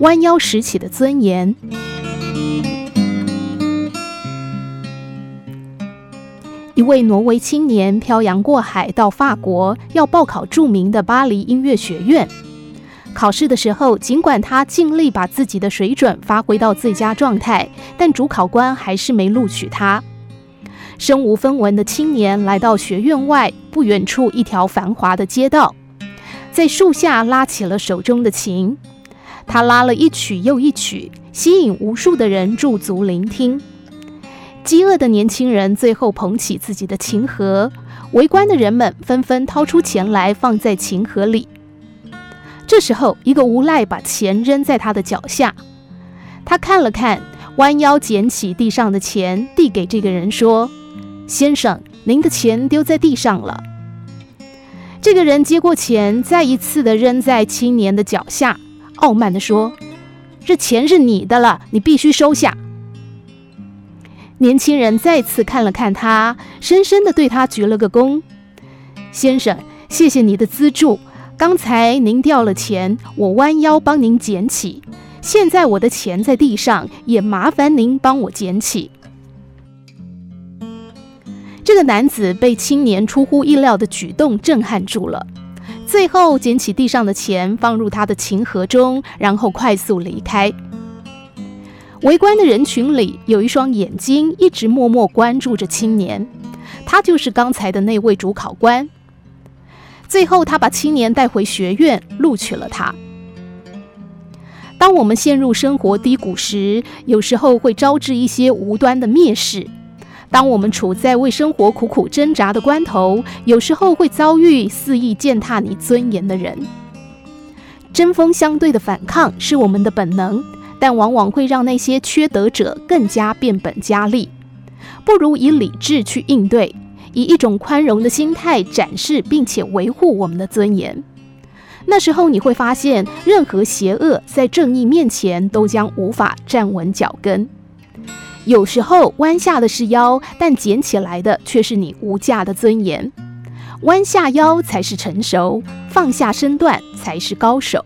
弯腰拾起的尊严。一位挪威青年漂洋过海到法国，要报考著名的巴黎音乐学院。考试的时候，尽管他尽力把自己的水准发挥到最佳状态，但主考官还是没录取他。身无分文的青年来到学院外不远处一条繁华的街道，在树下拉起了手中的琴。他拉了一曲又一曲，吸引无数的人驻足聆听。饥饿的年轻人最后捧起自己的琴盒，围观的人们纷纷掏出钱来放在琴盒里。这时候，一个无赖把钱扔在他的脚下，他看了看，弯腰捡起地上的钱，递给这个人说：“先生，您的钱丢在地上了。”这个人接过钱，再一次的扔在青年的脚下，傲慢地说：“这钱是你的了，你必须收下。”年轻人再次看了看他，深深地对他鞠了个躬：“先生，谢谢你的资助。刚才您掉了钱，我弯腰帮您捡起。现在我的钱在地上，也麻烦您帮我捡起。”这个男子被青年出乎意料的举动震撼住了，最后捡起地上的钱，放入他的琴盒中，然后快速离开。围观的人群里有一双眼睛一直默默关注着青年，他就是刚才的那位主考官。最后，他把青年带回学院，录取了他。当我们陷入生活低谷时，有时候会招致一些无端的蔑视；当我们处在为生活苦苦挣扎的关头，有时候会遭遇肆意践踏你尊严的人。针锋相对的反抗是我们的本能。但往往会让那些缺德者更加变本加厉，不如以理智去应对，以一种宽容的心态展示并且维护我们的尊严。那时候你会发现，任何邪恶在正义面前都将无法站稳脚跟。有时候弯下的是腰，但捡起来的却是你无价的尊严。弯下腰才是成熟，放下身段才是高手。